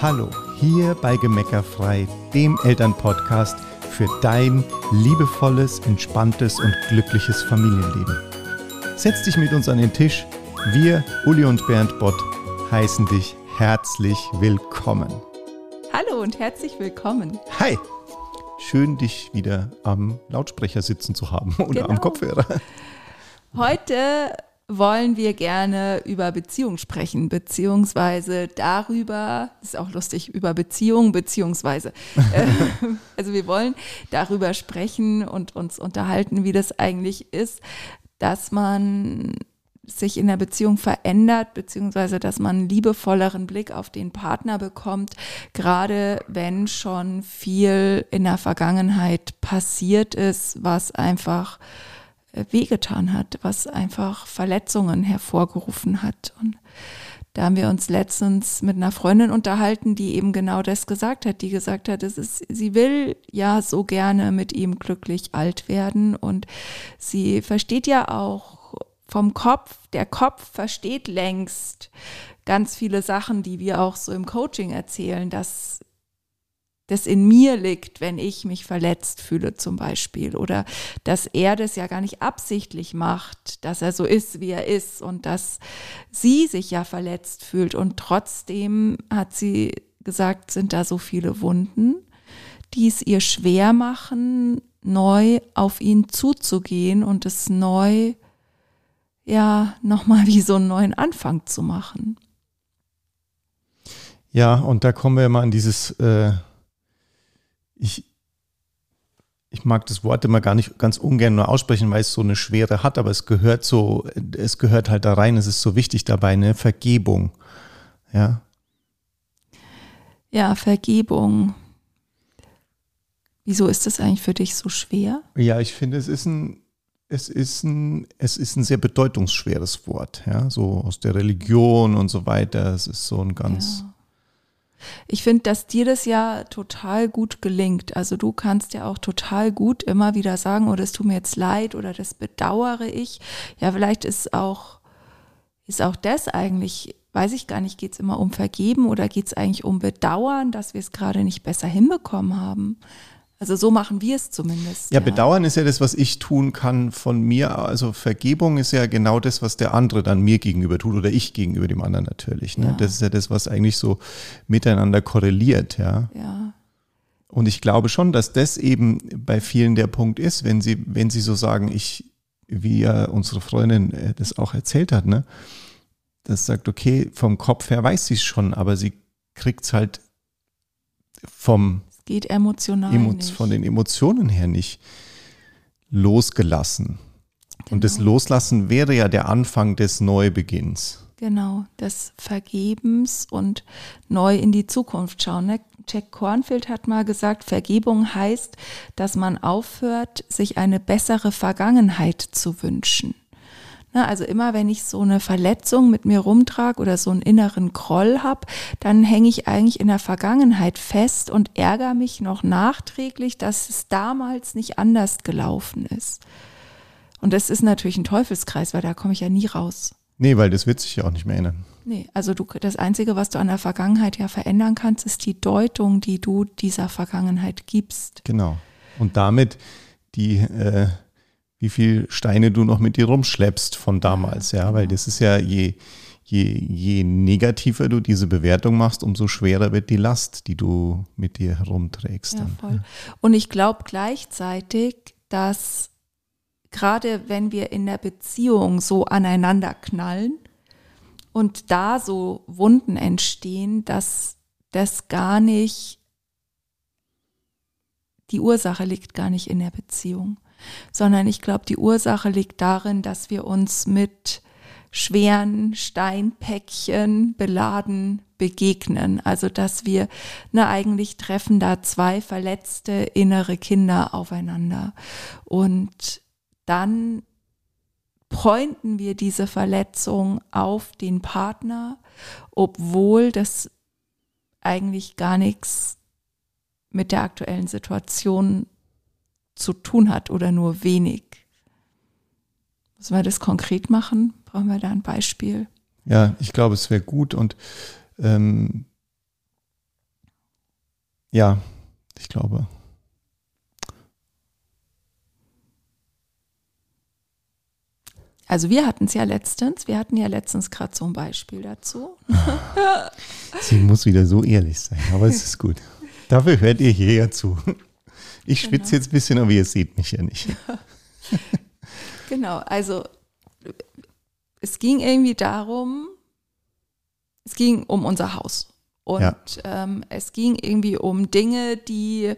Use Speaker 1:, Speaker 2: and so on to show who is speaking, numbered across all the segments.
Speaker 1: Hallo, hier bei Gemeckerfrei, dem Elternpodcast für dein liebevolles, entspanntes und glückliches Familienleben. Setz dich mit uns an den Tisch. Wir, Uli und Bernd Bott, heißen dich herzlich willkommen.
Speaker 2: Hallo und herzlich willkommen.
Speaker 1: Hi! Schön, dich wieder am Lautsprecher sitzen zu haben oder
Speaker 2: Genau.
Speaker 1: am Kopfhörer.
Speaker 2: Heute wollen wir gerne über Beziehung sprechen, beziehungsweise darüber, das ist auch lustig, über Beziehung, beziehungsweise. äh, also wir wollen darüber sprechen und uns unterhalten, wie das eigentlich ist, dass man sich in der Beziehung verändert, beziehungsweise dass man einen liebevolleren Blick auf den Partner bekommt, gerade wenn schon viel in der Vergangenheit passiert ist, was einfach wehgetan hat, was einfach Verletzungen hervorgerufen hat. Und da haben wir uns letztens mit einer Freundin unterhalten, die eben genau das gesagt hat, die gesagt hat, es ist, sie will ja so gerne mit ihm glücklich alt werden und sie versteht ja auch vom Kopf, der Kopf versteht längst ganz viele Sachen, die wir auch so im Coaching erzählen, dass das in mir liegt, wenn ich mich verletzt fühle zum Beispiel oder dass er das ja gar nicht absichtlich macht, dass er so ist, wie er ist und dass sie sich ja verletzt fühlt und trotzdem hat sie gesagt, sind da so viele Wunden, die es ihr schwer machen, neu auf ihn zuzugehen und es neu, ja, nochmal wie so einen neuen Anfang zu machen.
Speaker 1: Ja, und da kommen wir mal an dieses, äh, ich, ich mag das Wort immer gar nicht ganz ungern nur aussprechen, weil es so eine Schwere hat, aber es gehört so, es gehört halt da rein, es ist so wichtig dabei, eine Vergebung. Ja,
Speaker 2: Ja, Vergebung. Wieso ist das eigentlich für dich so schwer?
Speaker 1: ja, ich finde, es ist ein, es ist ein, es ist ein sehr bedeutungsschweres Wort, ja, so aus der Religion und so weiter. Es ist so ein ganz,
Speaker 2: Ja. Ich finde, dass dir das ja total gut gelingt. Also du kannst ja auch total gut immer wieder sagen, oh, das tut mir jetzt leid oder das bedauere ich. Ja, vielleicht ist auch, ist auch das eigentlich, weiß ich gar nicht, geht es immer um Vergeben oder geht es eigentlich um Bedauern, dass wir es gerade nicht besser hinbekommen haben? Also so machen wir es zumindest.
Speaker 1: Ja, Bedauern ist ja das, was ich tun kann von mir. Also Vergebung ist ja genau das, was der andere dann mir gegenüber tut oder ich gegenüber dem anderen natürlich. Ne?
Speaker 2: Ja.
Speaker 1: Das ist ja das, was eigentlich so miteinander korreliert, ja.
Speaker 2: Ja,
Speaker 1: Und ich glaube schon, dass das eben bei vielen der Punkt ist, wenn sie, wenn sie so sagen, ich, wie ja unsere Freundin äh, das auch erzählt hat, ne, das sagt, okay, vom Kopf her weiß sie es schon, aber sie kriegt es halt vom
Speaker 2: geht emotional
Speaker 1: Emo
Speaker 2: nicht.
Speaker 1: von den Emotionen her nicht losgelassen. Und das
Speaker 2: Genau.
Speaker 1: Loslassen wäre ja der Anfang des Neubeginns.
Speaker 2: Genau, des Vergebens und neu in die Zukunft schauen. Ne? Jack Cornfield hat mal gesagt, Vergebung heißt, dass man aufhört, sich eine bessere Vergangenheit zu wünschen. Ne, also immer wenn ich so eine Verletzung mit mir rumtrage oder so einen inneren Groll habe, dann hänge ich eigentlich in der Vergangenheit fest und ärgere mich noch nachträglich, dass es damals nicht anders gelaufen ist. Und das ist natürlich ein Teufelskreis, weil da komme ich ja nie raus.
Speaker 1: Nee, weil das wird sich ja auch nicht mehr ändern.
Speaker 2: Nee, also du, das Einzige, was du an der Vergangenheit ja verändern kannst, ist die Deutung, die du dieser Vergangenheit gibst.
Speaker 1: Genau. Und damit die, äh, wie viel Steine du noch mit dir rumschleppst von damals, ja, weil das ist ja je, je, je negativer du diese Bewertung machst, umso schwerer wird die Last, die du mit dir herumträgst.
Speaker 2: Ja, voll. Und ich glaube gleichzeitig, dass gerade wenn wir in der Beziehung so aneinander knallen und da so Wunden entstehen, dass das gar nicht, die Ursache liegt gar nicht in der Beziehung, sondern ich glaube, die Ursache liegt darin, dass wir uns mit schweren Steinpäckchen beladen begegnen. Also dass wir, ne, eigentlich treffen da zwei verletzte innere Kinder aufeinander. Und dann pointen wir diese Verletzung auf den Partner, obwohl das eigentlich gar nichts mit der aktuellen Situation zu tun hat oder nur wenig. Müssen wir das konkret machen? Brauchen wir da ein Beispiel?
Speaker 1: Ja, ich glaube, es wäre gut und ähm, ja, ich glaube.
Speaker 2: Also wir hatten es ja letztens, wir hatten ja letztens gerade so ein Beispiel dazu.
Speaker 1: Sie muss wieder so ehrlich sein, aber es ist gut. Dafür hört ihr hier ja zu. Ich schwitze
Speaker 2: Genau.
Speaker 1: jetzt ein bisschen, aber ihr seht mich ja nicht.
Speaker 2: Genau, also es ging irgendwie darum, es ging um unser Haus. Und
Speaker 1: Ja.
Speaker 2: ähm, es ging irgendwie um Dinge, die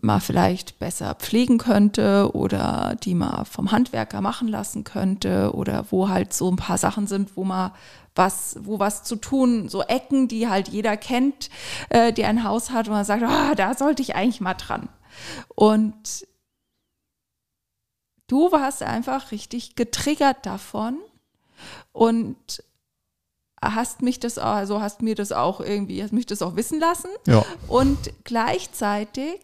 Speaker 2: man vielleicht besser pflegen könnte oder die man vom Handwerker machen lassen könnte oder wo halt so ein paar Sachen sind, wo man was, wo was zu tun, so Ecken, die halt jeder kennt, äh, der ein Haus hat, wo man sagt, ah, da sollte ich eigentlich mal dran. Und du warst einfach richtig getriggert davon und hast mich das, auch- also hast mir das auch irgendwie, hast mich das auch wissen lassen.
Speaker 1: Ja.
Speaker 2: Und gleichzeitig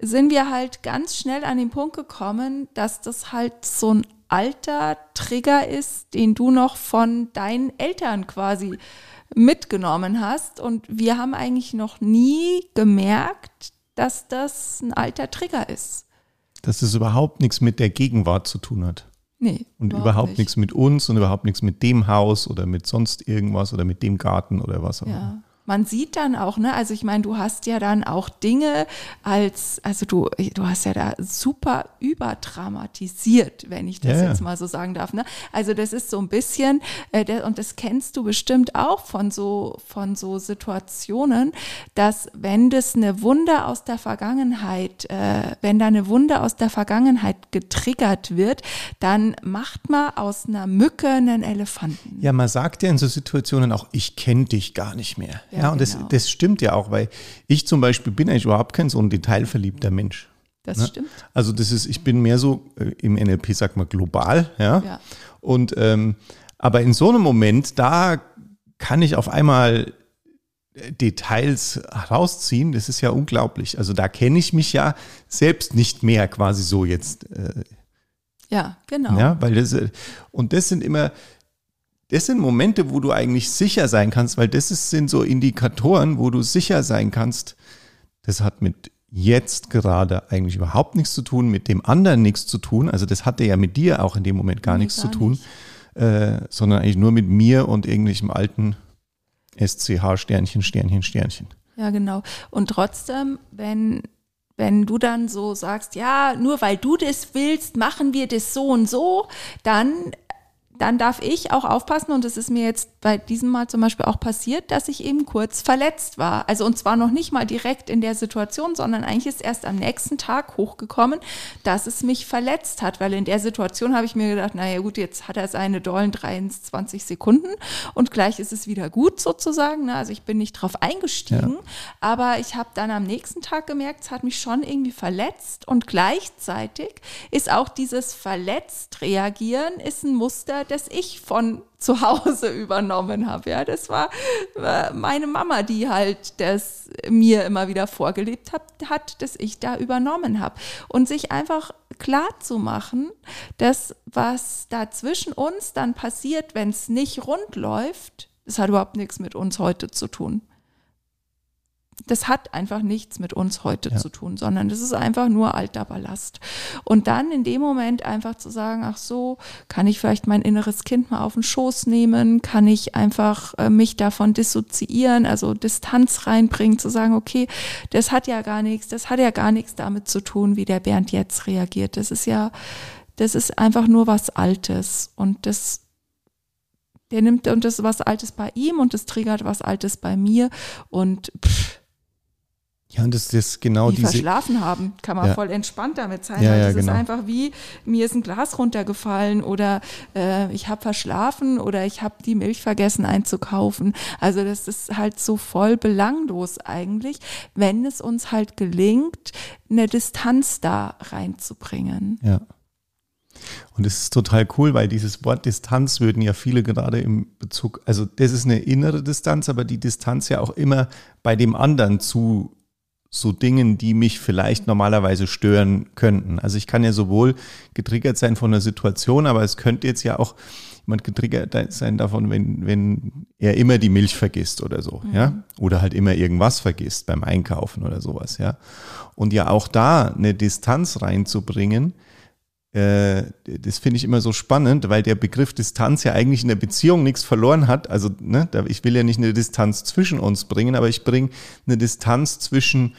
Speaker 2: sind wir halt ganz schnell an den Punkt gekommen, dass das halt so ein alter Trigger ist, den du noch von deinen Eltern quasi mitgenommen hast. Und wir haben eigentlich noch nie gemerkt, dass das ein alter Trigger ist.
Speaker 1: Dass es überhaupt nichts mit der Gegenwart zu tun hat.
Speaker 2: Nee.
Speaker 1: Und überhaupt, nichts mit uns und überhaupt nichts mit dem Haus oder mit sonst irgendwas oder mit dem Garten oder was auch immer.
Speaker 2: Man sieht dann auch, ne, also ich meine, du hast ja dann auch Dinge als, also du, du hast ja da super überdramatisiert, wenn ich das
Speaker 1: ja.
Speaker 2: jetzt mal so sagen darf. Ne? Also das ist so ein bisschen, äh, der, und das kennst du bestimmt auch von so, von so Situationen, dass wenn das eine Wunde aus der Vergangenheit, äh, wenn da eine Wunde aus der Vergangenheit getriggert wird, dann macht man aus einer Mücke einen Elefanten.
Speaker 1: Ja, man sagt ja in so Situationen auch, ich kenne dich gar nicht mehr. Ja,
Speaker 2: Ja,
Speaker 1: und das,
Speaker 2: genau.
Speaker 1: das stimmt ja auch, weil ich zum Beispiel bin eigentlich überhaupt kein so ein detailverliebter Mensch.
Speaker 2: Das
Speaker 1: Ne?
Speaker 2: stimmt.
Speaker 1: Also das ist, ich bin mehr so äh, im NLP sagt man global, ja.
Speaker 2: Ja.
Speaker 1: Und ähm, aber in so einem Moment, da kann ich auf einmal äh, Details rausziehen. Das ist ja unglaublich. Also da kenne ich mich ja selbst nicht mehr quasi so jetzt. Äh,
Speaker 2: Ja, genau.
Speaker 1: ja, weil das äh, und das sind immer das sind Momente, wo du eigentlich sicher sein kannst, weil das ist, sind so Indikatoren, wo du sicher sein kannst, das hat mit jetzt gerade eigentlich überhaupt nichts zu tun, mit dem anderen nichts zu tun. Also das hatte ja mit dir auch in dem Moment gar
Speaker 2: Nee,
Speaker 1: nichts
Speaker 2: gar
Speaker 1: zu tun,
Speaker 2: nicht.
Speaker 1: Äh, sondern eigentlich nur mit mir und irgendwelchem alten SCH Sternchen, Sternchen, Sternchen.
Speaker 2: Ja, genau. Und trotzdem, wenn, wenn du dann so sagst, ja, nur weil du das willst, machen wir das so und so, dann, dann darf ich auch aufpassen, und das ist mir jetzt bei diesem Mal zum Beispiel auch passiert, dass ich eben kurz verletzt war. Also und zwar noch nicht mal direkt in der Situation, sondern eigentlich ist erst am nächsten Tag hochgekommen, dass es mich verletzt hat, weil in der Situation habe ich mir gedacht, naja gut, jetzt hat er seine dollen 23 Sekunden und gleich ist es wieder gut sozusagen. Ne? Also ich bin nicht drauf eingestiegen, aber ich habe dann am nächsten Tag gemerkt, es hat mich schon irgendwie verletzt und gleichzeitig ist auch dieses verletzt reagieren ist ein Muster, das ich von zu Hause übernommen habe. Ja, das war meine Mama, die halt das mir immer wieder vorgelebt hat, hat, dass ich da übernommen habe. Und sich einfach klar zu machen, dass was da zwischen uns dann passiert, wenn es nicht rund läuft, das hat überhaupt nichts mit uns heute zu tun. Das hat einfach nichts mit uns heute
Speaker 1: Ja.
Speaker 2: zu tun, sondern das ist einfach nur alter Ballast. Und dann in dem Moment einfach zu sagen, ach so, kann ich vielleicht mein inneres Kind mal auf den Schoß nehmen, kann ich einfach äh, mich davon dissoziieren, also Distanz reinbringen, zu sagen, okay, das hat ja gar nichts, das hat ja gar nichts damit zu tun, wie der Bernd jetzt reagiert. Das ist ja, das ist einfach nur was Altes und das der nimmt und das ist was Altes bei ihm und das triggert was Altes bei mir und pff,
Speaker 1: Ja, und das ist genau
Speaker 2: wie
Speaker 1: diese.
Speaker 2: verschlafen haben, kann man
Speaker 1: Ja.
Speaker 2: voll entspannt damit sein.
Speaker 1: Ja,
Speaker 2: weil
Speaker 1: ja,
Speaker 2: das
Speaker 1: genau.
Speaker 2: ist einfach wie, mir ist ein Glas runtergefallen oder äh, ich habe verschlafen oder ich habe die Milch vergessen einzukaufen. Also das ist halt so voll belanglos eigentlich, wenn es uns halt gelingt, eine Distanz da reinzubringen.
Speaker 1: Ja. Und es ist total cool, weil dieses Wort Distanz würden ja viele gerade im Bezug, also das ist eine innere Distanz, aber die Distanz ja auch immer bei dem anderen zu so Dingen, die mich vielleicht normalerweise stören könnten. Also ich kann ja sowohl getriggert sein von einer Situation, aber es könnte jetzt ja auch jemand getriggert sein davon, wenn, wenn er immer die Milch vergisst oder so, mhm. ja. Oder halt immer irgendwas vergisst beim Einkaufen oder sowas, ja. Und ja auch da eine Distanz reinzubringen, das finde ich immer so spannend, weil der Begriff Distanz ja eigentlich in der Beziehung nichts verloren hat. Also, ne, ich will ja nicht eine Distanz zwischen uns bringen, aber ich bringe eine Distanz zwischen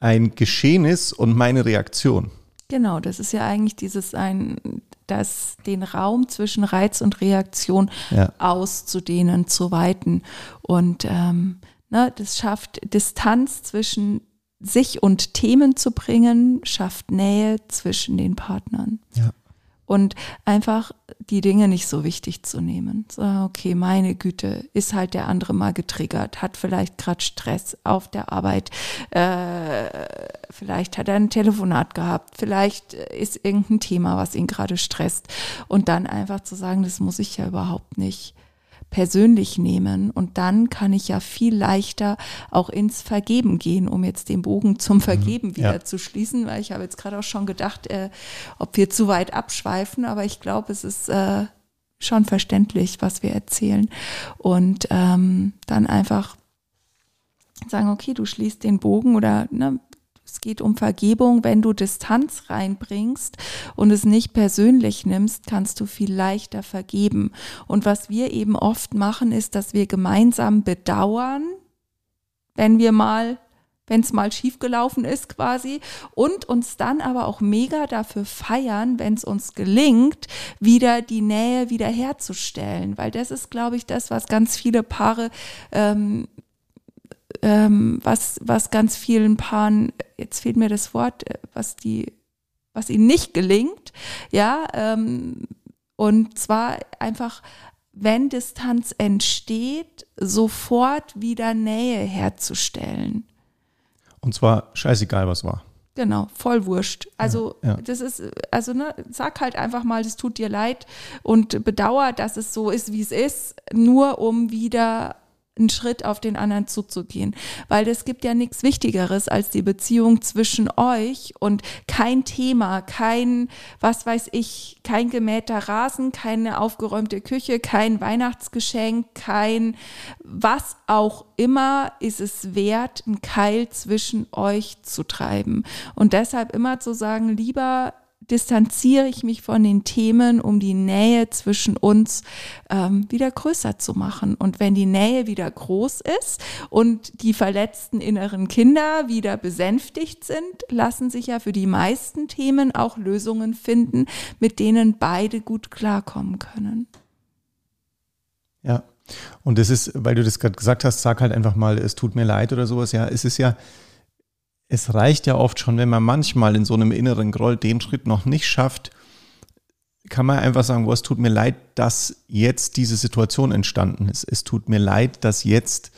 Speaker 1: ein Geschehnis und meine Reaktion.
Speaker 2: Genau, das ist ja eigentlich dieses ein, das den Raum zwischen Reiz und Reaktion ja. auszudehnen, zu weiten. Und ähm, ne, das schafft Distanz zwischen sich und Themen zu bringen, schafft Nähe zwischen den Partnern.
Speaker 1: Ja.
Speaker 2: Und einfach die Dinge nicht so wichtig zu nehmen. So, okay, meine Güte, ist halt der andere mal getriggert, hat vielleicht gerade Stress auf der Arbeit, äh, vielleicht hat er ein Telefonat gehabt, vielleicht ist irgendein Thema, was ihn gerade stresst. Und dann einfach zu sagen, das muss ich ja überhaupt nicht persönlich nehmen und dann kann ich ja viel leichter auch ins Vergeben gehen, um jetzt den Bogen zum mhm. Vergeben wieder ja. zu schließen, weil ich habe jetzt gerade auch schon gedacht, äh, ob wir zu weit abschweifen, aber ich glaube, es ist äh, schon verständlich, was wir erzählen und ähm, dann einfach sagen, okay, du schließt den Bogen oder ne, es geht um Vergebung. Wenn du Distanz reinbringst und es nicht persönlich nimmst, kannst du viel leichter vergeben. Und was wir eben oft machen, ist, dass wir gemeinsam bedauern, wenn wir mal wenn es mal schiefgelaufen ist quasi und uns dann aber auch mega dafür feiern, wenn es uns gelingt, wieder die Nähe wiederherzustellen, weil das ist, glaube ich, das, was ganz viele Paare ähm, ähm, was, was ganz vielen Paaren, jetzt fehlt mir das Wort, äh, was die, was ihnen nicht gelingt, ja, ähm, und zwar einfach, wenn Distanz entsteht, sofort wieder Nähe herzustellen.
Speaker 1: Und zwar scheißegal, was war.
Speaker 2: Genau, voll wurscht. Also ja, ja. das ist, also ne, sag halt einfach mal, das tut dir leid und bedauer, dass es so ist, wie es ist, nur um wieder einen Schritt auf den anderen zuzugehen. Weil es gibt ja nichts Wichtigeres als die Beziehung zwischen euch und kein Thema, kein, was weiß ich, kein gemähter Rasen, keine aufgeräumte Küche, kein Weihnachtsgeschenk, kein was auch immer ist es wert, einen Keil zwischen euch zu treiben. Und deshalb immer zu sagen, lieber distanziere ich mich von den Themen, um die Nähe zwischen uns ähm, wieder größer zu machen. Und wenn die Nähe wieder groß ist und die verletzten inneren Kinder wieder besänftigt sind, lassen sich ja für die meisten Themen auch Lösungen finden, mit denen beide gut klarkommen können.
Speaker 1: Ja. Und das ist, weil du das gerade gesagt hast, sag halt einfach mal, es tut mir leid oder sowas. Ja, es ist ja, es reicht ja oft schon, wenn man manchmal in so einem inneren Groll den Schritt noch nicht schafft, kann man einfach sagen, wo es tut mir leid, dass jetzt diese Situation entstanden ist. Es tut mir leid, dass jetzt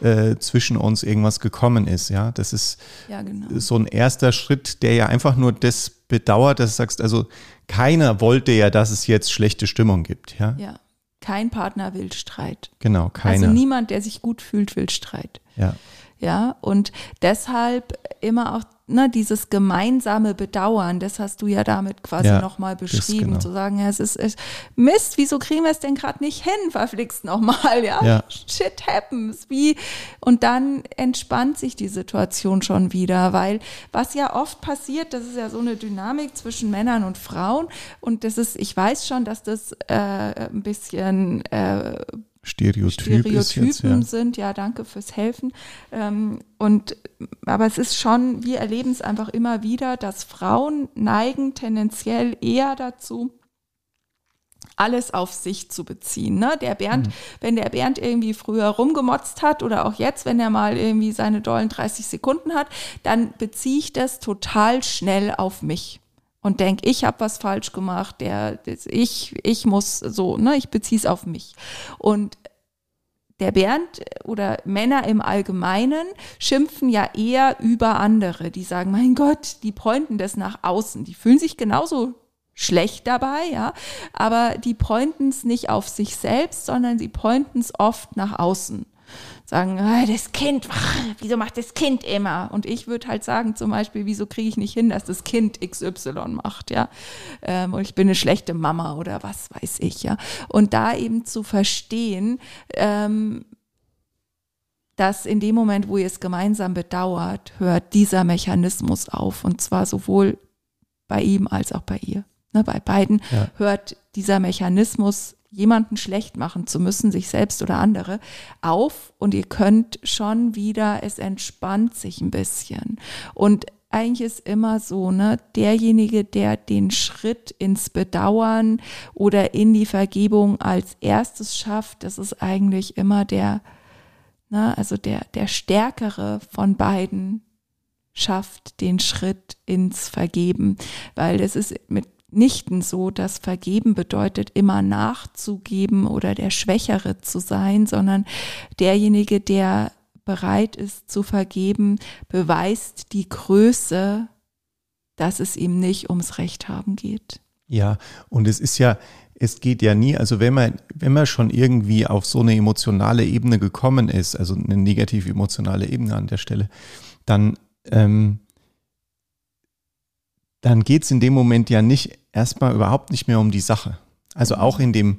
Speaker 1: äh, zwischen uns irgendwas gekommen ist. Ja, das ist ja, genau. so ein erster Schritt, der ja einfach nur das bedauert, dass du sagst, also keiner wollte ja, dass es jetzt schlechte Stimmung gibt. Ja.
Speaker 2: ja. Kein Partner will Streit.
Speaker 1: Genau, keiner.
Speaker 2: Also niemand, der sich gut fühlt, will Streit.
Speaker 1: Ja.
Speaker 2: Ja, und deshalb immer auch ne, dieses gemeinsame Bedauern, das hast du ja damit quasi ja, nochmal beschrieben, genau. zu sagen, ja, es ist, es, Mist, wieso kriegen wir es denn gerade nicht hin, verflixt nochmal, ja? ja, shit happens, wie, und dann entspannt sich die Situation schon wieder, weil was ja oft passiert, das ist ja so eine Dynamik zwischen Männern und Frauen und das ist, ich weiß schon, dass das äh, ein bisschen äh,
Speaker 1: Stereotyp
Speaker 2: Stereotypen
Speaker 1: jetzt, ja.
Speaker 2: sind. Ja, danke fürs Helfen. Ähm, und aber es ist schon, wir erleben es einfach immer wieder, dass Frauen neigen tendenziell eher dazu, alles auf sich zu beziehen. Ne? Der Bernd, mhm. wenn der Bernd irgendwie früher rumgemotzt hat oder auch jetzt, wenn er mal irgendwie seine dollen 30 Sekunden hat, dann beziehe ich das total schnell auf mich und denke, ich habe was falsch gemacht, der, ich, ich muss so, ne, ich beziehe es auf mich. Und der Bernd oder Männer im Allgemeinen schimpfen ja eher über andere. Die sagen, mein Gott, die pointen das nach außen. Die fühlen sich genauso schlecht dabei, ja, aber die pointen es nicht auf sich selbst, sondern sie pointen es oft nach außen. Sagen, ah, das Kind, wieso macht das Kind immer? Und ich würde halt sagen, zum Beispiel, wieso kriege ich nicht hin, dass das Kind XY macht, ja? Ähm, und ich bin eine schlechte Mama oder was weiß ich, ja? Und da eben zu verstehen, ähm, dass in dem Moment, wo ihr es gemeinsam bedauert, hört dieser Mechanismus auf. Und zwar sowohl bei ihm als auch bei ihr. Ne, bei beiden ja. hört dieser Mechanismus jemanden schlecht machen zu müssen, sich selbst oder andere, auf und ihr könnt schon wieder, es entspannt sich ein bisschen. Und eigentlich ist immer so, ne, derjenige, der den Schritt ins Bedauern oder in die Vergebung als erstes schafft, das ist eigentlich immer der, ne, also der, der Stärkere von beiden schafft den Schritt ins Vergeben, weil es ist mit mitnichten so, dass Vergeben bedeutet, immer nachzugeben oder der Schwächere zu sein, sondern derjenige, der bereit ist zu vergeben, beweist die Größe, dass es ihm nicht ums Recht haben geht.
Speaker 1: Ja, und es ist ja, es geht ja nie, also wenn man, wenn man schon irgendwie auf so eine emotionale Ebene gekommen ist, also eine negativ emotionale Ebene an der Stelle, dann ähm, dann geht es in dem Moment ja nicht erstmal überhaupt nicht mehr um die Sache. Also auch in dem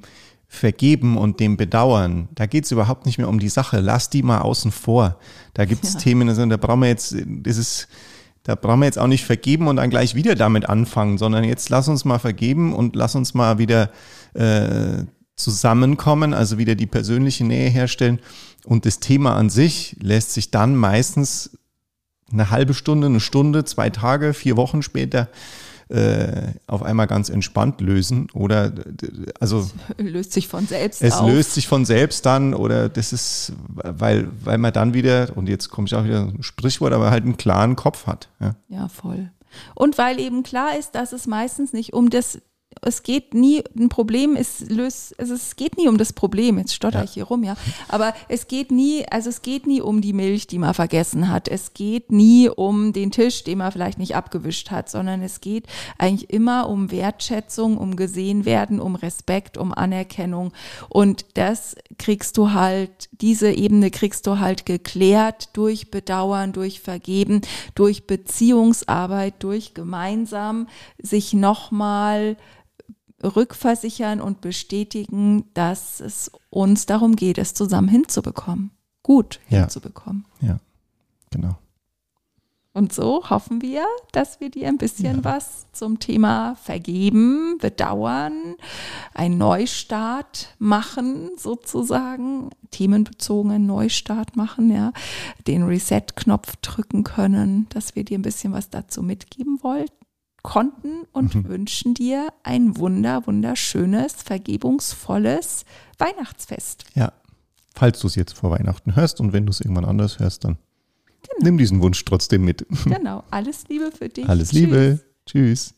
Speaker 1: Vergeben und dem Bedauern, da geht es überhaupt nicht mehr um die Sache. Lass die mal außen vor. Da gibt es ja. Themen, also da brauchen wir jetzt, das ist, da brauchen wir jetzt auch nicht vergeben und dann gleich wieder damit anfangen, sondern jetzt lass uns mal vergeben und lass uns mal wieder äh, zusammenkommen, also wieder die persönliche Nähe herstellen. Und das Thema an sich lässt sich dann meistens eine halbe Stunde, eine Stunde, zwei Tage, vier Wochen später äh, auf einmal ganz entspannt lösen oder also
Speaker 2: es löst sich von selbst
Speaker 1: es auf. löst sich von selbst dann oder das ist weil weil man dann wieder und jetzt komme ich auch wieder ein Sprichwort aber halt einen klaren Kopf hat
Speaker 2: ja, ja voll und weil eben klar ist dass es meistens nicht um das es geht nie, ein Problem ist, löst, also es geht nie um das Problem, jetzt stotter ja. ich hier rum, ja. Aber es geht nie, also es geht nie um die Milch, die man vergessen hat. Es geht nie um den Tisch, den man vielleicht nicht abgewischt hat, sondern es geht eigentlich immer um Wertschätzung, um gesehen werden, um Respekt, um Anerkennung. Und das kriegst du halt, diese Ebene kriegst du halt geklärt durch Bedauern, durch Vergeben, durch Beziehungsarbeit, durch gemeinsam sich nochmal rückversichern und bestätigen, dass es uns darum geht, es zusammen hinzubekommen. Gut ja. hinzubekommen.
Speaker 1: Ja, genau.
Speaker 2: Und so hoffen wir, dass wir dir ein bisschen ja. was zum Thema Vergeben, Bedauern, einen Neustart machen, sozusagen, themenbezogenen Neustart machen, ja, den Reset-Knopf drücken können, dass wir dir ein bisschen was dazu mitgeben wollten konnten und mhm. wünschen dir ein wunder, wunderschönes, vergebungsvolles Weihnachtsfest.
Speaker 1: Ja, falls du es jetzt vor Weihnachten hörst und wenn du es irgendwann anders hörst, dann genau. nimm diesen Wunsch trotzdem mit.
Speaker 2: Genau, alles Liebe für dich.
Speaker 1: Alles Tschüss. Liebe. Tschüss.